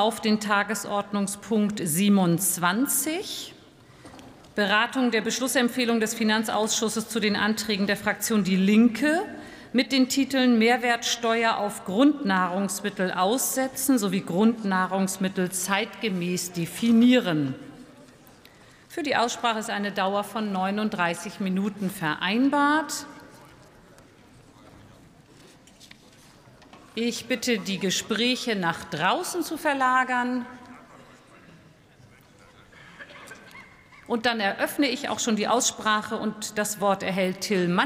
auf den Tagesordnungspunkt 27, Beratung der Beschlussempfehlung des Finanzausschusses zu den Anträgen der Fraktion Die Linke mit den Titeln Mehrwertsteuer auf Grundnahrungsmittel aussetzen sowie Grundnahrungsmittel zeitgemäß definieren. Für die Aussprache ist eine Dauer von 39 Minuten vereinbart. Ich bitte, die Gespräche nach draußen zu verlagern. Und dann eröffne ich auch schon die Aussprache und das Wort erhält Till Mann.